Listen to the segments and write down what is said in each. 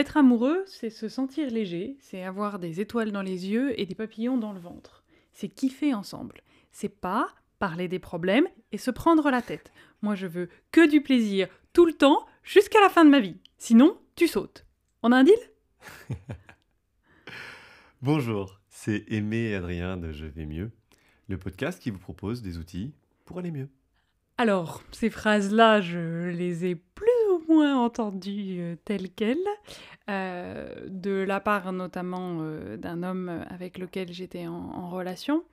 Être amoureux, c'est se sentir léger, c'est avoir des étoiles dans les yeux et des papillons dans le ventre. C'est kiffer ensemble. C'est pas parler des problèmes et se prendre la tête. Moi, je veux que du plaisir tout le temps jusqu'à la fin de ma vie. Sinon, tu sautes. On a un deal? Bonjour, c'est Aimé et Adrien de Je vais mieux, le podcast qui vous propose des outils pour aller mieux. Alors, ces phrases-là, je les ai plus moins entendues euh, telles quelles, euh, de la part notamment euh, d'un homme avec lequel j'étais en, relation,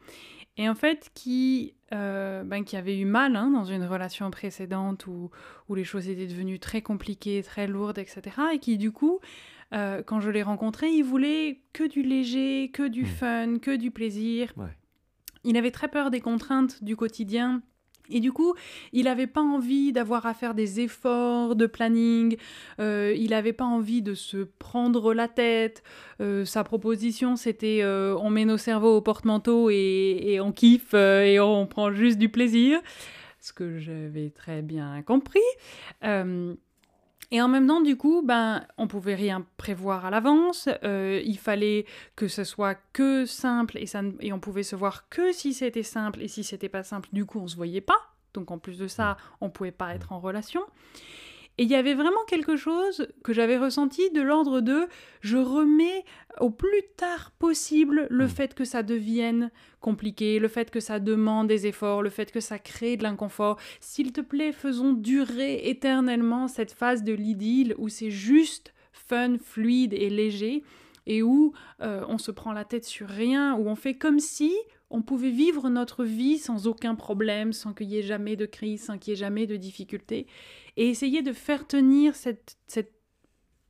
et en fait qui, ben, qui avait eu mal hein, dans une relation précédente où, où les choses étaient devenues très compliquées, très lourdes, etc., et qui du coup, quand je l'ai rencontré, il voulait que du léger, que du mmh. fun, que du plaisir. Il avait très peur des contraintes du quotidien et du coup, il n'avait pas envie d'avoir à faire des efforts de planning, euh, il n'avait pas envie de se prendre la tête. Euh, sa proposition, c'était euh, on met nos cerveaux au porte-manteau et, et, on kiffe et on prend juste du plaisir. Ce que j'avais très bien compris. Et en même temps, du coup, ben, on pouvait rien prévoir à l'avance. Euh, il fallait que ce soit que simple et, ça, et on pouvait se voir que si c'était simple. Et si c'était pas simple, du coup, on se voyait pas. Donc en plus de ça, on pouvait pas être en relation. Et il y avait vraiment quelque chose que j'avais ressenti de l'ordre de je remets au plus tard possible le mm. fait que ça devienne compliqué, le fait que ça demande des efforts, le fait que ça crée de l'inconfort. S'il te plaît, faisons durer éternellement cette phase de l'idylle où c'est juste fun, fluide et léger et où euh, on se prend la tête sur rien, où on fait comme si on pouvait vivre notre vie sans aucun problème, sans qu'il y ait jamais de crise, sans qu'il y ait jamais de difficultés, et essayer de faire tenir cette, cette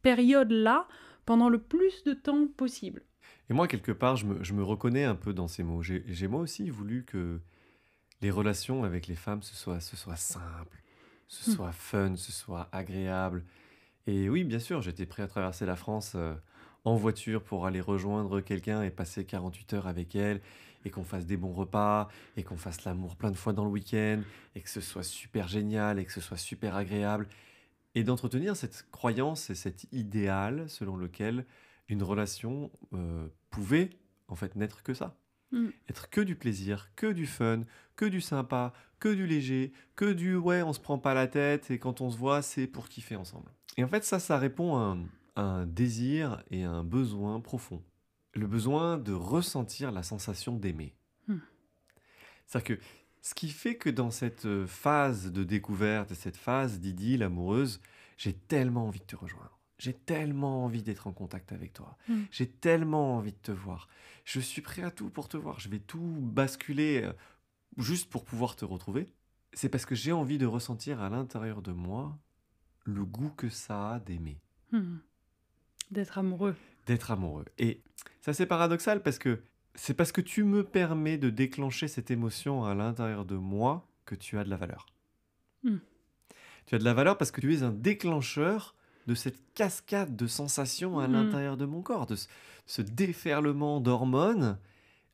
période-là pendant le plus de temps possible. Et moi, quelque part, je me, reconnais un peu dans ces mots. J'ai moi aussi voulu que les relations avec les femmes, ce soit, ce soit simple, ce hmm. soit fun, ce soit agréable. Et oui, bien sûr, j'étais prêt à traverser la France euh, en voiture pour aller rejoindre quelqu'un et passer 48 heures avec elle et qu'on fasse des bons repas, et qu'on fasse l'amour plein de fois dans le week-end, et que ce soit super génial, et que ce soit super agréable, et d'entretenir cette croyance et cet idéal selon lequel une relation euh, pouvait en fait n'être que ça. Mm. Être que du plaisir, que du fun, que du sympa, que du léger, que du ouais, on se prend pas la tête et quand on se voit, c'est pour kiffer ensemble. Et en fait, ça, ça répond à un désir et à un besoin profond le besoin de ressentir la sensation d'aimer. Hmm. C'est-à-dire que ce qui fait que dans cette euh, phase de découverte, cette phase d'idylle amoureuse, j'ai tellement envie de te rejoindre. J'ai tellement envie d'être en contact avec toi. Hmm. J'ai tellement envie de te voir. Je suis prêt à tout pour te voir. Je vais tout basculer euh, juste pour pouvoir te retrouver. C'est parce que j'ai envie de ressentir à l'intérieur de moi le goût que ça a d'aimer. Hmm. D'être amoureux d'être amoureux. Et c'est paradoxal parce que c'est parce que tu me permets de déclencher cette émotion à l'intérieur de moi que tu as de la valeur. Hmm. Tu as de la valeur parce que tu es un déclencheur de cette cascade de sensations à hmm. l'intérieur de mon corps, de ce, déferlement d'hormones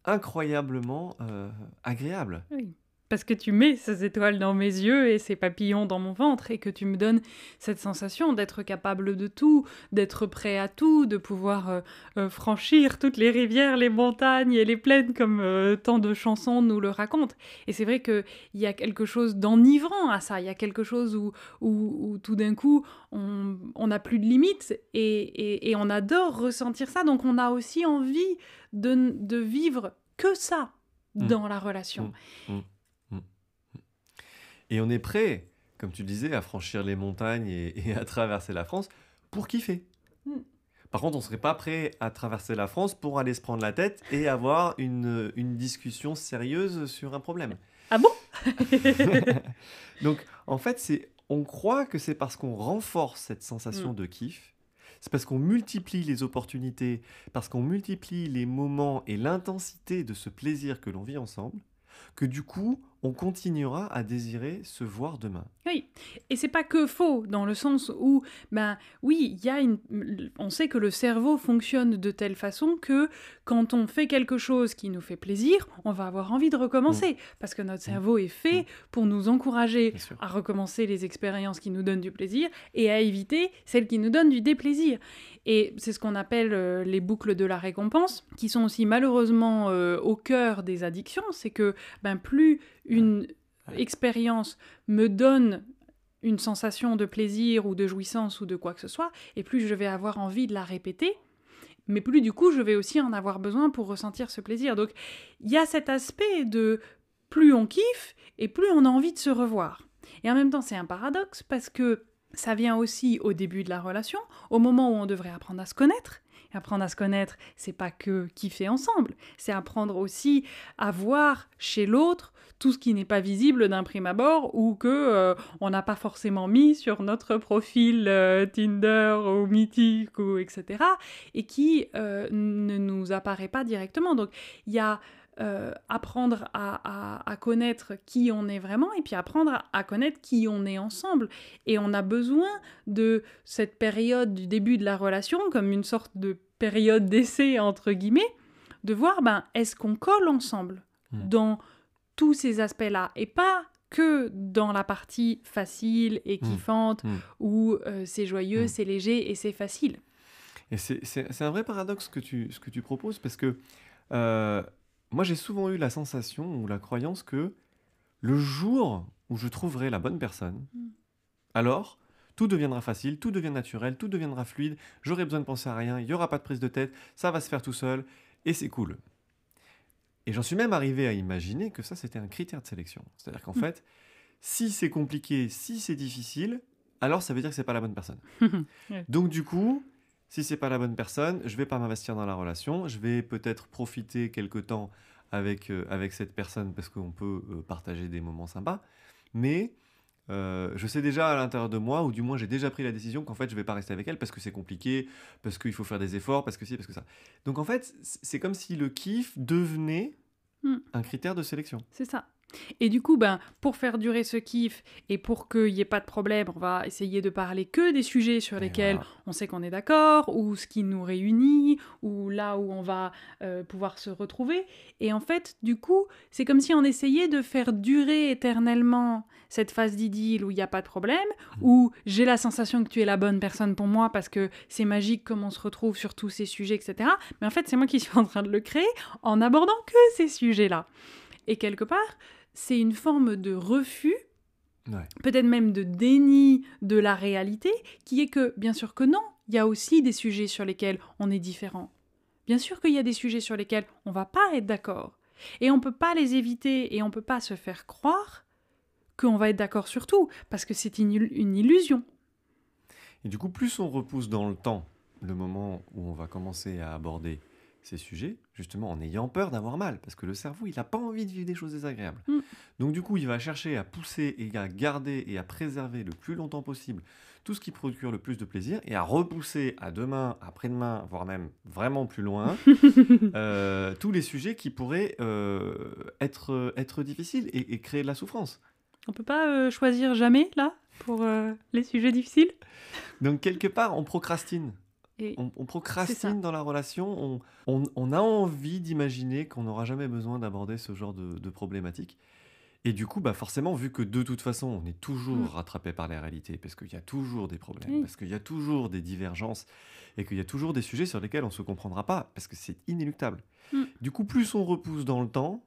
incroyablement euh, agréable. Oui parce que tu mets ces étoiles dans mes yeux et ces papillons dans mon ventre et que tu me donnes cette sensation d'être capable de tout, d'être prêt à tout, de pouvoir euh, euh, franchir toutes les rivières, les montagnes et les plaines comme euh, tant de chansons nous le racontent. Et c'est vrai qu'il y a quelque chose d'enivrant à ça, il y a quelque chose où, où, tout d'un coup on n'a plus de limites et, et, on adore ressentir ça, donc on a aussi envie de, de vivre que ça mmh. dans la relation. Mmh. Et on est prêt, comme tu disais, à franchir les montagnes et, à traverser la France pour kiffer. Hmm. Par contre, on ne serait pas prêt à traverser la France pour aller se prendre la tête et avoir une, une discussion sérieuse sur un problème. Ah bon? Donc, en fait, c'est, on croit que c'est parce qu'on renforce cette sensation hmm. de kiff, c'est parce qu'on multiplie les opportunités, parce qu'on multiplie les moments et l'intensité de ce plaisir que l'on vit ensemble, que du coup, on continuera à désirer se voir demain. Oui, et c'est pas que faux dans le sens où, ben oui, il y a une, on sait que le cerveau fonctionne de telle façon que quand on fait quelque chose qui nous fait plaisir, on va avoir envie de recommencer mm. parce que notre mm. cerveau est fait mm. pour nous encourager à recommencer les expériences qui nous donnent du plaisir et à éviter celles qui nous donnent du déplaisir. Et c'est ce qu'on appelle euh, les boucles de la récompense, qui sont aussi malheureusement euh, au cœur des addictions. C'est que ben, plus une expérience me donne une sensation de plaisir ou de jouissance ou de quoi que ce soit, et plus je vais avoir envie de la répéter, mais plus du coup je vais aussi en avoir besoin pour ressentir ce plaisir. Donc il y a cet aspect de plus on kiffe et plus on a envie de se revoir. Et en même temps c'est un paradoxe parce que ça vient aussi au début de la relation, au moment où on devrait apprendre à se connaître. Apprendre à se connaître, c'est pas que kiffer ensemble, c'est apprendre aussi à voir chez l'autre tout ce qui n'est pas visible d'un prime abord ou que euh, on n'a pas forcément mis sur notre profil euh, Tinder ou Mythique ou etc. et qui euh, ne nous apparaît pas directement. Donc il y a euh, apprendre à, connaître qui on est vraiment et puis apprendre à, connaître qui on est ensemble. Et on a besoin de cette période du début de la relation comme une sorte de période d'essai, entre guillemets, de voir, ben, est-ce qu'on colle ensemble hmm. dans tous ces aspects-là et pas que dans la partie facile et hmm. kiffante hmm. où euh, c'est joyeux, c'est léger et c'est facile. Et c'est un vrai paradoxe que tu, ce que tu proposes parce que euh, moi, j'ai souvent eu la sensation ou la croyance que le jour où je trouverai la bonne personne, mm. alors tout deviendra facile, tout deviendra naturel, tout deviendra fluide, j'aurai besoin de penser à rien, il n'y aura pas de prise de tête, ça va se faire tout seul, et c'est cool. Et j'en suis même arrivé à imaginer que ça, c'était un critère de sélection. C'est-à-dire qu'en mm. fait, si c'est compliqué, si c'est difficile, alors ça veut dire que c'est pas la bonne personne. Donc du coup, si c'est pas la bonne personne, je vais pas m'investir dans la relation, je vais peut-être profiter quelque temps avec, euh, avec cette personne parce qu'on peut euh, partager des moments sympas, mais euh, je sais déjà à l'intérieur de moi, ou du moins j'ai déjà pris la décision qu'en fait je vais pas rester avec elle parce que c'est compliqué, parce qu'il faut faire des efforts, parce que si, parce que ça. Donc en fait, c'est comme si le kiff devenait hmm. un critère de sélection. C'est ça. Et du coup, ben, pour faire durer ce kiff et pour qu'il n'y ait pas de problème, on va essayer de parler que des sujets sur lesquels on sait qu'on est d'accord, ou ce qui nous réunit, ou là où on va euh, pouvoir se retrouver. Et en fait, du coup, c'est comme si on essayait de faire durer éternellement cette phase d'idylle où il n'y a pas de problème, mmh. où j'ai la sensation que tu es la bonne personne pour moi parce que c'est magique comme on se retrouve sur tous ces sujets, etc. Mais en fait, c'est moi qui suis en train de le créer en abordant que ces sujets-là. Et quelque part, c'est une forme de refus, peut-être même de déni de la réalité, qui est que, bien sûr que non, il y a aussi des sujets sur lesquels on est différent. Bien sûr qu'il y a des sujets sur lesquels on va pas être d'accord. Et on ne peut pas les éviter et on ne peut pas se faire croire qu'on va être d'accord sur tout, parce que c'est une, une illusion. Et du coup, plus on repousse dans le temps le moment où on va commencer à aborder ces sujets, justement en ayant peur d'avoir mal, parce que le cerveau, il n'a pas envie de vivre des choses désagréables. Mm. Donc du coup, il va chercher à pousser et à garder et à préserver le plus longtemps possible tout ce qui procure le plus de plaisir, et à repousser à demain, après-demain, voire même vraiment plus loin, euh, tous les sujets qui pourraient euh, être, être difficiles et, créer de la souffrance. On peut pas euh, choisir jamais, là, pour les sujets difficiles? Donc quelque part, on procrastine on, procrastine dans la relation, on, a envie d'imaginer qu'on n'aura jamais besoin d'aborder ce genre de, problématiques. Et du coup, bah forcément, vu que de toute façon, on est toujours mm. rattrapé par les réalités, parce qu'il y a toujours des problèmes, parce qu'il y a toujours des divergences, et qu'il y a toujours des sujets sur lesquels on ne se comprendra pas, parce que c'est inéluctable. Mm. Du coup, plus on repousse dans le temps,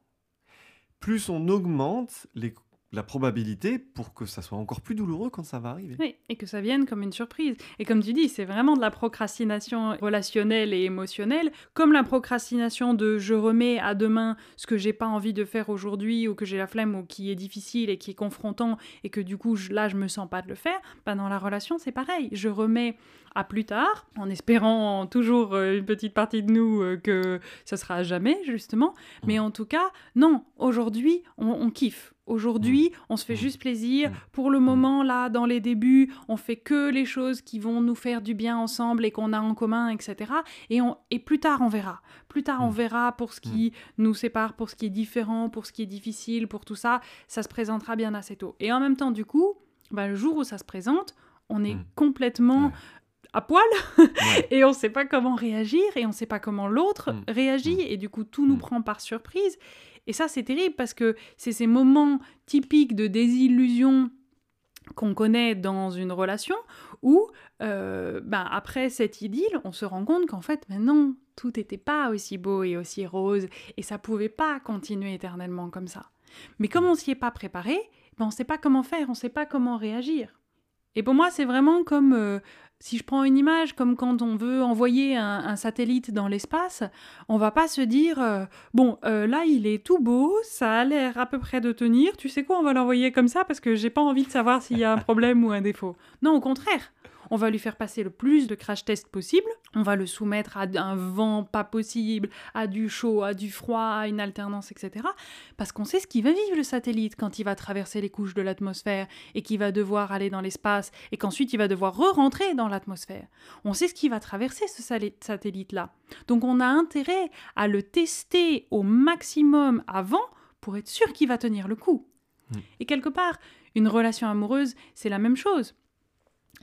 plus on augmente les la probabilité pour que ça soit encore plus douloureux quand ça va arriver. Oui, et que ça vienne comme une surprise. Et comme tu dis, c'est vraiment de la procrastination relationnelle et émotionnelle, comme la procrastination de je remets à demain ce que j'ai pas envie de faire aujourd'hui ou que j'ai la flemme ou qui est difficile et qui est confrontant et que du coup là je me sens pas de le faire. Bah, dans la relation c'est pareil, je remets à plus tard en espérant toujours euh, une petite partie de nous euh, que ce sera jamais justement, mais mmh. en tout cas non, aujourd'hui on kiffe Aujourd'hui, on se fait juste plaisir. Mmh. Pour le moment, là, dans les débuts, on fait que les choses qui vont nous faire du bien ensemble et qu'on a en commun, etc. Et, on, et plus tard, on verra. Plus tard, on verra pour ce qui nous sépare, pour ce qui est différent, pour ce qui est difficile, pour tout ça. Ça se présentera bien assez tôt. Et en même temps, du coup, bah, le jour où ça se présente, on est complètement à poil Ouais. et on ne sait pas comment réagir et on ne sait pas comment l'autre Mm. réagit et du coup tout nous Mm. prend par surprise et ça c'est terrible parce que c'est ces moments typiques de désillusion qu'on connaît dans une relation où euh, ben, après cette idylle on se rend compte qu'en fait mais non tout n'était pas aussi beau et aussi rose et ça pouvait pas continuer éternellement comme ça. Mais comme on s'y est pas préparé ben, on ne sait pas comment faire on ne sait pas comment réagir et pour moi c'est vraiment comme euh, si je prends une image comme quand on veut envoyer un, satellite dans l'espace, on va pas se dire euh, bon euh, là il est tout beau, ça a l'air à peu près de tenir. Tu sais quoi, on va l'envoyer comme ça parce que j'ai pas envie de savoir s'il y a un problème ou un défaut. Non, au contraire. On va lui faire passer le plus de crash tests possible. On va le soumettre à un vent pas possible, à du chaud, à du froid, à une alternance, etc. Parce qu'on sait ce qu'il va vivre le satellite quand il va traverser les couches de l'atmosphère et qu'il va devoir aller dans l'espace et qu'ensuite il va devoir re-rentrer dans l'atmosphère. On sait ce qui va traverser ce satellite-là. Donc on a intérêt à le tester au maximum avant pour être sûr qu'il va tenir le coup. Mm. Et quelque part, une relation amoureuse, c'est la même chose.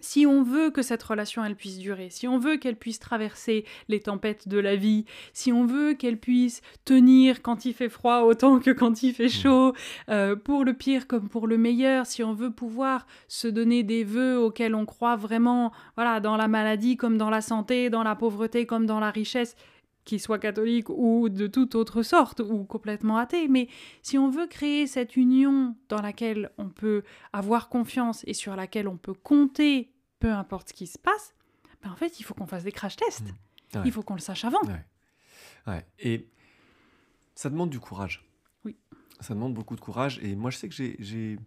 Si on veut que cette relation elle puisse durer, si on veut qu'elle puisse traverser les tempêtes de la vie, si on veut qu'elle puisse tenir quand il fait froid autant que quand il fait chaud, euh, pour le pire comme pour le meilleur, si on veut pouvoir se donner des vœux auxquels on croit vraiment, voilà, dans la maladie comme dans la santé, dans la pauvreté comme dans la richesse, qu'ils soient catholiques ou de toute autre sorte, ou complètement athées, mais si on veut créer cette union dans laquelle on peut avoir confiance et sur laquelle on peut compter, peu importe ce qui se passe, ben en fait, il faut qu'on fasse des crash tests. Ouais. Il faut qu'on le sache avant. Ouais. Ouais. Et ça demande du courage. Oui. Ça demande beaucoup de courage. Et moi, je sais que j'ai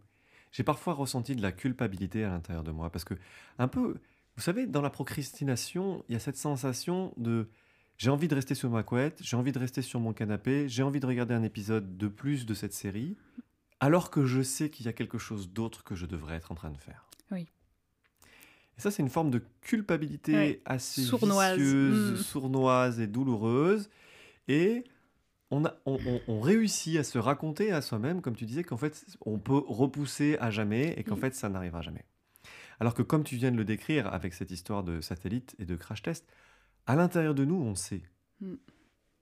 parfois ressenti de la culpabilité à l'intérieur de moi. Parce que, un peu, vous savez, dans la procrastination, il y a cette sensation de j'ai envie de rester sur ma couette, j'ai envie de rester sur mon canapé, j'ai envie de regarder un épisode de plus de cette série, alors que je sais qu'il y a quelque chose d'autre que je devrais être en train de faire. Oui. Et ça, c'est une forme de culpabilité Ouais. assez Sournoise. vicieuse, Mm. sournoise et douloureuse. Et on, a, on, on- on réussit à se raconter à soi-même, comme tu disais, qu'en fait, on peut repousser à jamais et qu'en Oui. fait, ça n'arrivera jamais. Alors que comme tu viens de le décrire avec cette histoire de satellite et de crash test, à l'intérieur de nous, on sait. Mm.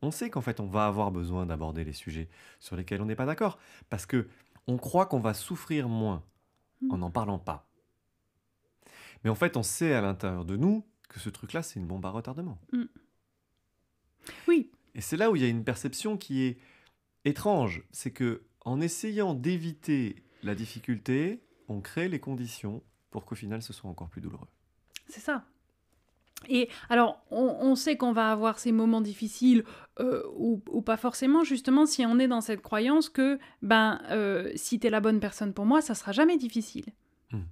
On sait qu'en fait, on va avoir besoin d'aborder les sujets sur lesquels on n'est pas d'accord. Parce que on croit qu'on va souffrir moins Mm. en n'en parlant pas. Mais en fait, on sait à l'intérieur de nous que ce truc-là, c'est une bombe à retardement. Oui, Et c'est là où il y a une perception qui est étrange. C'est que en essayant d'éviter la difficulté, on crée les conditions pour qu'au final, ce soit encore plus douloureux. C'est ça. Et alors, on, on sait qu'on va avoir ces moments difficiles euh, ou, ou pas forcément, justement, si on est dans cette croyance que, ben, euh, si t'es la bonne personne pour moi, ça sera jamais difficile. Hmm.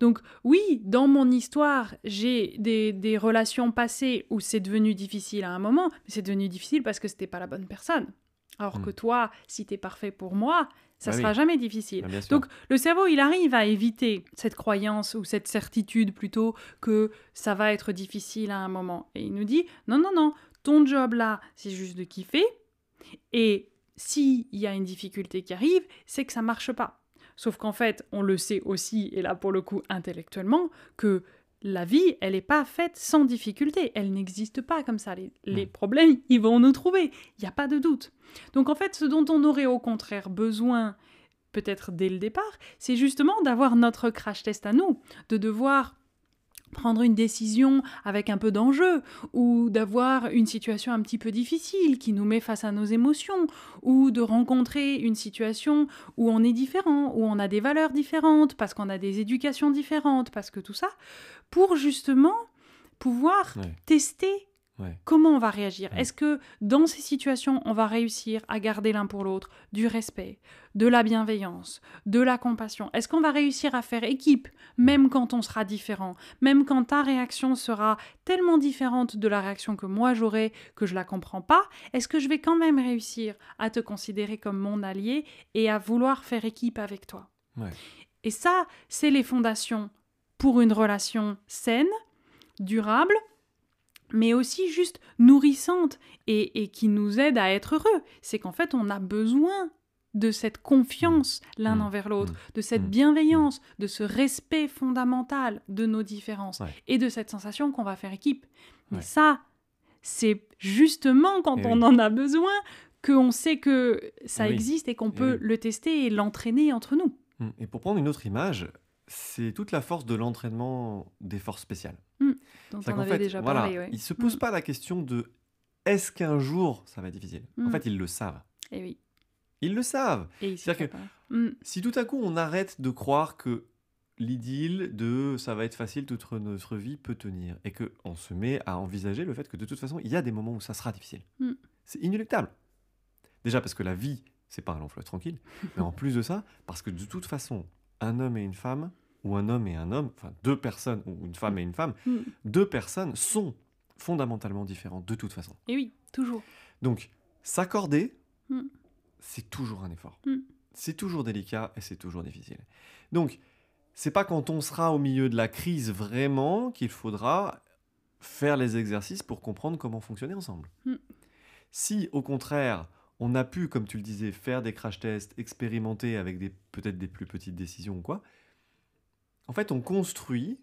Donc, oui, dans mon histoire, j'ai des, des relations passées où c'est devenu difficile à un moment, mais c'est devenu difficile parce que c'était pas la bonne personne. Alors Hmm. que toi, si t'es parfait pour moi, ça Bah sera oui. jamais difficile. Ah, sûr. Donc le cerveau, il arrive à éviter cette croyance ou cette certitude plutôt que ça va être difficile à un moment. Et il nous dit, non, non, non, ton job là, c'est juste de kiffer. Et s'il y a une difficulté qui arrive, c'est que ça marche pas. Sauf qu'en fait, on le sait aussi, et là pour le coup intellectuellement, que la vie, elle n'est pas faite sans difficulté. Elle n'existe pas comme ça. Les, les problèmes, ils vont nous trouver. Il n'y a pas de doute. Donc en fait, ce dont on aurait au contraire besoin, peut-être dès le départ, c'est justement d'avoir notre crash test à nous, de devoir prendre une décision avec un peu d'enjeu, ou d'avoir une situation un petit peu difficile qui nous met face à nos émotions, ou de rencontrer une situation où on est différent, où on a des valeurs différentes, parce qu'on a des éducations différentes, parce que tout ça, pour justement pouvoir Ouais. tester Ouais. Comment on va réagir? Ouais. Est-ce que dans ces situations, on va réussir à garder l'un pour l'autre du respect, de la bienveillance, de la compassion? Est-ce qu'on va réussir à faire équipe, même quand on sera différent, même quand ta réaction sera tellement différente de la réaction que moi j'aurai que je la comprends pas? Est-ce que je vais quand même réussir à te considérer comme mon allié et à vouloir faire équipe avec toi? Ouais. Et ça, c'est les fondations pour une relation saine, durable, mais aussi juste nourrissante et, et qui nous aide à être heureux. C'est qu'en fait, on a besoin de cette confiance l'un Mmh. envers l'autre, Mmh. de cette Mmh. bienveillance, de ce respect fondamental de nos différences Ouais. et de cette sensation qu'on va faire équipe. Mais Ouais. ça, c'est justement quand Eh on oui. en a besoin qu'on sait que ça Eh oui. existe et qu'on Eh peut oui. le tester et l'entraîner entre nous. Et pour prendre une autre image, c'est toute la force de l'entraînement des forces spéciales. Dont on avait fait, déjà voilà, parlé. ouais. ils se posent Mm. pas la question de est-ce qu'un jour ça va être difficile? En Mm. fait, ils le savent. Et oui. Ils le savent. Et C'est-à-dire que-. Mm. Si tout à coup on arrête de croire que l'idylle de ça va être facile toute notre vie peut tenir et que on se met à envisager le fait que de toute façon il y a des moments où ça sera difficile. C'est inéluctable. Déjà parce que la vie c'est pas un long fleuve tranquille, mais en plus de ça parce que de toute façon un homme et une femme ou un homme et un homme, enfin deux personnes ou une femme et une femme, Mm. deux personnes sont fondamentalement différentes de toute façon. Et oui, toujours. Donc, s'accorder, Mm. c'est toujours un effort. Mm. C'est toujours délicat et c'est toujours difficile. Donc, c'est pas quand on sera au milieu de la crise vraiment qu'il faudra faire les exercices pour comprendre comment fonctionner ensemble. Mm. Si, au contraire, on a pu, comme tu le disais, faire des crash tests, expérimenter avec des peut-être des plus petites décisions ou quoi, en fait, on construit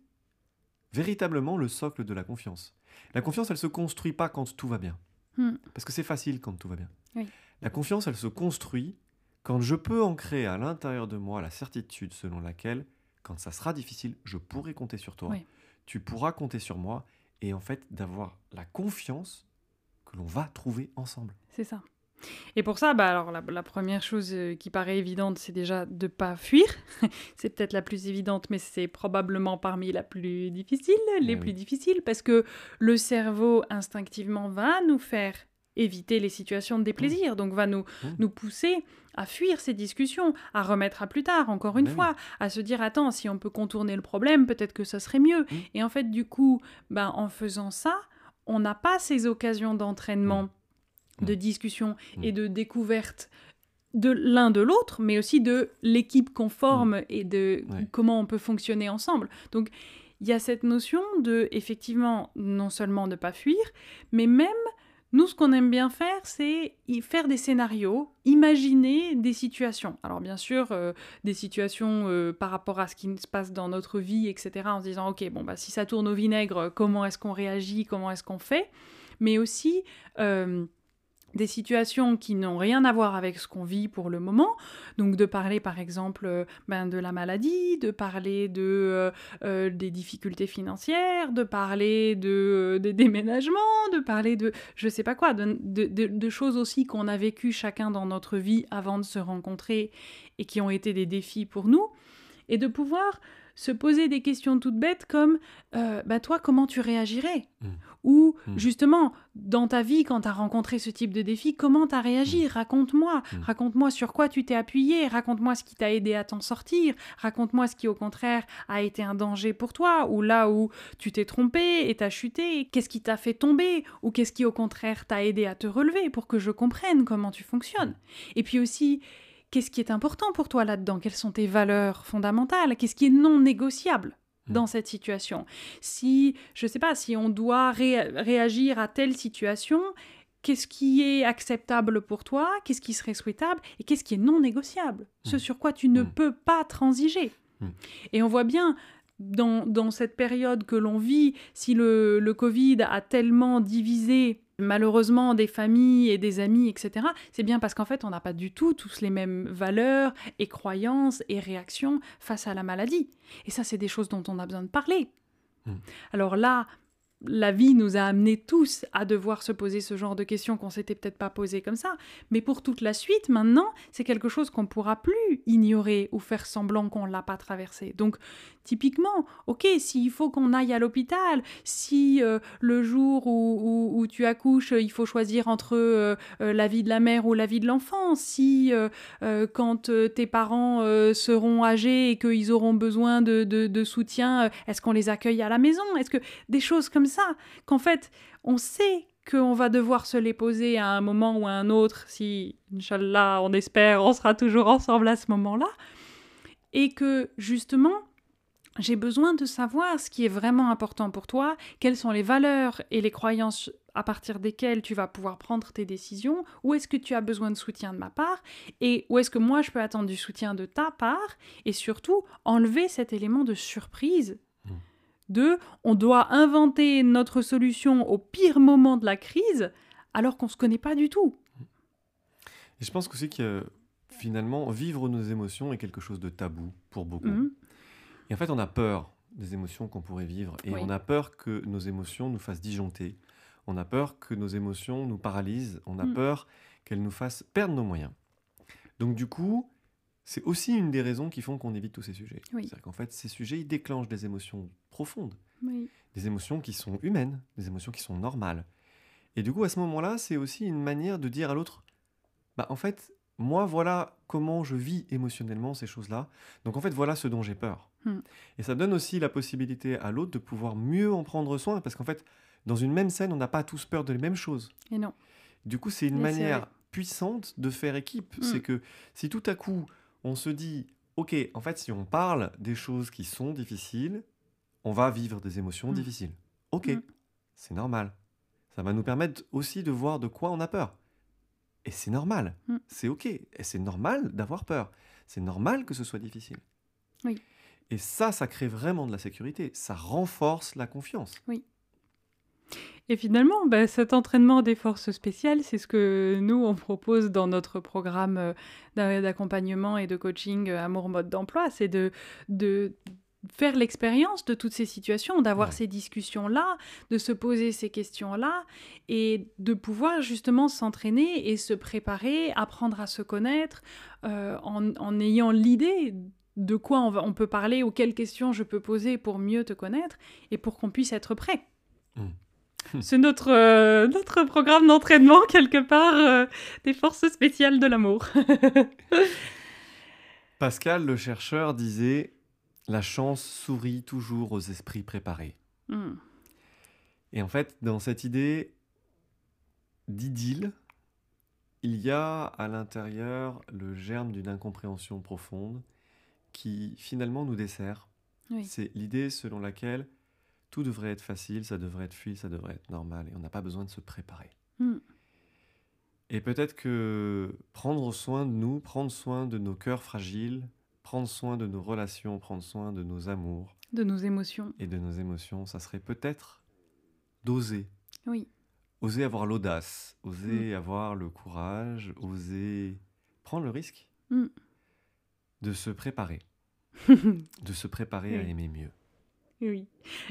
véritablement le socle de la confiance. La confiance, elle se construit pas quand tout va bien. Mm. Parce que c'est facile quand tout va bien. Oui. La confiance, elle se construit quand je peux ancrer à l'intérieur de moi la certitude selon laquelle, quand ça sera difficile, je pourrai compter sur toi. Oui. Tu pourras compter sur moi. Et en fait, d'avoir la confiance que l'on va trouver ensemble. C'est ça. Et pour ça, bah alors la, la première chose euh, qui paraît évidente, c'est déjà de pas fuir. c'est peut-être la plus évidente, mais c'est probablement parmi la plus difficile, les Eh plus oui. difficiles, parce que le cerveau instinctivement va nous faire éviter les situations de déplaisir, donc va nous, Mmh. nous pousser à fuir ces discussions, à remettre à plus tard, encore une Ben oui. fois, à se dire attends, si on peut contourner le problème, peut-être que ça serait mieux. Mmh. Et en fait, du coup, ben, en faisant ça, on n'a pas ces occasions d'entraînement, Mmh. De discussion Mmh. et de découverte de l'un de l'autre, mais aussi de l'équipe qu'on forme et de. Ouais. comment on peut fonctionner ensemble. Donc, il y a cette notion de, effectivement, non seulement ne pas fuir, mais même, nous, ce qu'on aime bien faire, c'est faire des scénarios, imaginer des situations. Alors, bien sûr, euh, des situations euh, par rapport à ce qui se passe dans notre vie, etc., en se disant, OK, bon, bah, si ça tourne au vinaigre, comment est-ce qu'on réagit, comment est-ce qu'on fait? Mais aussi... euh, des situations qui n'ont rien à voir avec ce qu'on vit pour le moment. Donc de parler par exemple euh, ben, de la maladie, de parler de, euh, euh, des difficultés financières, de parler de, des déménagements, de parler de je sais pas quoi, de- de choses aussi qu'on a vécues chacun dans notre vie avant de se rencontrer et qui ont été des défis pour nous. Et de pouvoir se poser des questions toutes bêtes comme euh, bah toi comment tu réagirais? Mm. ou Mm. justement dans ta vie quand tu as rencontré ce type de défi comment tu as réagi raconte-moi. Mm. raconte-moi sur quoi tu t'es appuyé. Raconte-moi ce qui t'a aidé à t'en sortir. Raconte-moi ce qui au contraire a été un danger pour toi ou là où tu t'es trompé et t'as chuté. Qu'est-ce qui t'a fait tomber ou qu'est-ce qui au contraire t'a aidé à te relever pour que je comprenne comment tu fonctionnes? Et puis aussi Qu'est-ce qui est important pour toi là-dedans? Quelles sont tes valeurs fondamentales? Qu'est-ce qui est non négociable Mm. dans cette situation? Si, je sais pas, si on doit ré- réagir à telle situation, qu'est-ce qui est acceptable pour toi? Qu'est-ce qui serait souhaitable? Et qu'est-ce qui est non négociable? Ce Mm. sur quoi tu ne Mm. peux pas transiger. Et on voit bien dans, dans cette période que l'on vit, si le, le Covid a tellement divisé malheureusement des familles et des amis, etc., c'est bien parce qu'en fait, on n'a pas du tout tous les mêmes valeurs et croyances et réactions face à la maladie. Et ça, c'est des choses dont on a besoin de parler. Mm. Alors là, la vie nous a amenés tous à devoir se poser ce genre de questions qu'on s'était peut-être pas posées comme ça. Mais pour toute la suite, maintenant, c'est quelque chose qu'on pourra plus ignorer ou faire semblant qu'on l'a pas traversé. Donc, typiquement, ok, s'il faut qu'on aille à l'hôpital, si euh, le jour où, tu accouches, il faut choisir entre euh, euh, la vie de la mère ou la vie de l'enfant, si quand tes parents seront âgés et qu'ils auront besoin de, de soutien, est-ce qu'on les accueille à la maison? Est-ce que des choses comme ça, qu'en fait, on sait qu'on va devoir se les poser à un moment ou à un autre, si, Inch'Allah, on espère, on sera toujours ensemble à ce moment-là, et que justement, j'ai besoin de savoir ce qui est vraiment important pour toi, quelles sont les valeurs et les croyances à partir desquelles tu vas pouvoir prendre tes décisions, où est-ce que tu as besoin de soutien de ma part, et où est-ce que moi je peux attendre du soutien de ta part, et surtout enlever cet élément de surprise de on doit inventer notre solution au pire moment de la crise alors qu'on ne se connaît pas du tout. Et je pense aussi que finalement, vivre nos émotions est quelque chose de tabou pour beaucoup. Mhm. Et en fait, on a peur des émotions qu'on pourrait vivre. Et on a peur que nos émotions nous fassent disjoncter. On a peur que nos émotions nous paralysent. On a mhm. peur qu'elles nous fassent perdre nos moyens. Donc du coup, c'est aussi une des raisons qui font qu'on évite tous ces sujets. C'est-à-dire qu'en fait, ces sujets, ils déclenchent des émotions profondes, des émotions qui sont humaines, des émotions qui sont normales. Et du coup, à ce moment-là, c'est aussi une manière de dire à l'autre, bah en fait, moi, voilà comment je vis émotionnellement ces choses-là. Donc en fait, voilà ce dont j'ai peur. Hmm. Et ça donne aussi la possibilité à l'autre de pouvoir mieux en prendre soin, parce qu'en fait, dans une même scène, on n'a pas tous peur de les mêmes choses. Et non. Du coup, c'est une manière puissante de faire équipe. Hmm. C'est que si tout à coup, on se dit, ok, en fait, si on parle des choses qui sont difficiles, on va vivre des émotions mm. difficiles. Ok, mm. c'est normal. Ça va nous permettre aussi de voir de quoi on a peur. Et c'est normal, mm. c'est ok. Et c'est normal d'avoir peur. C'est normal que ce soit difficile. Oui. Et ça, ça crée vraiment de la sécurité. Ça renforce la confiance. Oui. Et finalement, bah, cet entraînement des forces spéciales, c'est ce que nous, on propose dans notre programme euh, d'accompagnement et de coaching euh, Amour Mode d'Emploi. C'est de, de faire l'expérience de toutes ces situations, d'avoir ces discussions-là, de se poser ces questions-là et de pouvoir justement s'entraîner et se préparer, apprendre à se connaître euh, en, ayant l'idée de quoi on, va, on, peut parler ou quelles questions je peux poser pour mieux te connaître et pour qu'on puisse être prêt. Mmh. C'est notre, euh, notre programme d'entraînement, quelque part, euh, des forces spéciales de l'amour. Pascal, le chercheur, disait La chance sourit toujours aux esprits préparés. Hmm. Et en fait, dans cette idée d'idylle, il y a à l'intérieur le germe d'une incompréhension profonde qui finalement nous dessert. C'est l'idée selon laquelle tout devrait être facile, ça devrait être fluide, ça devrait être normal, et on n'a pas besoin de se préparer. Hmm. Et peut-être que prendre soin de nous, prendre soin de nos cœurs fragiles, prendre soin de nos relations, prendre soin de nos amours. De nos émotions. Et de nos émotions, ça serait peut-être d'oser. Oui. Oser avoir l'audace, oser hmm. avoir le courage, oser prendre le risque hmm. de se préparer. de se préparer à aimer mieux. Oui.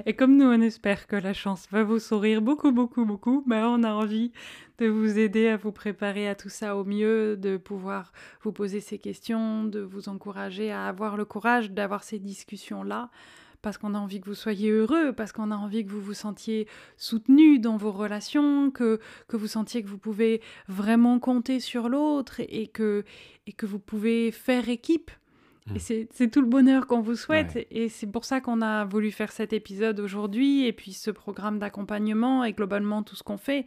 Et comme nous, on espère que la chance va vous sourire beaucoup, beaucoup, beaucoup, ben on a envie de vous aider à vous préparer à tout ça au mieux, de pouvoir vous poser ces questions, de vous encourager à avoir le courage d'avoir ces discussions-là, parce qu'on a envie que vous soyez heureux, parce qu'on a envie que vous vous sentiez soutenu dans vos relations, que, que vous sentiez que vous pouvez vraiment compter sur l'autre et que, et que vous pouvez faire équipe. Et c'est tout le bonheur qu'on vous souhaite. Et c'est pour ça qu'on a voulu faire cet épisode aujourd'hui et puis ce programme d'accompagnement et globalement tout ce qu'on fait.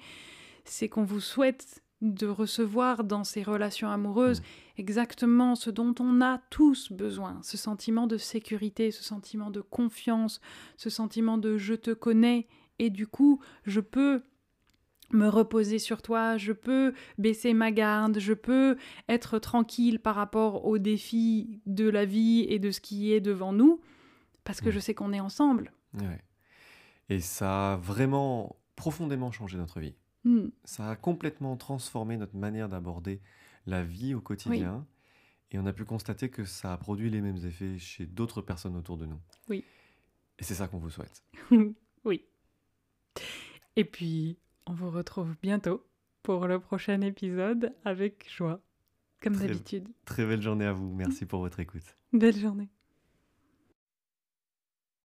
C'est qu'on vous souhaite de recevoir dans ces relations amoureuses mm. exactement ce dont on a tous besoin. Ce sentiment de sécurité, ce sentiment de confiance, ce sentiment de je te connais et du coup je peux me reposer sur toi, je peux baisser ma garde, je peux être tranquille par rapport aux défis de la vie et de ce qui est devant nous, parce que mm. je sais qu'on est ensemble. Et ça a vraiment profondément changé notre vie. Mm. Ça a complètement transformé notre manière d'aborder la vie au quotidien. Et on a pu constater que ça a produit les mêmes effets chez d'autres personnes autour de nous. Oui. Et c'est ça qu'on vous souhaite. oui. Et puis, on vous retrouve bientôt pour le prochain épisode avec joie, comme d'habitude. Très belle journée à vous. Merci pour votre écoute. Belle journée.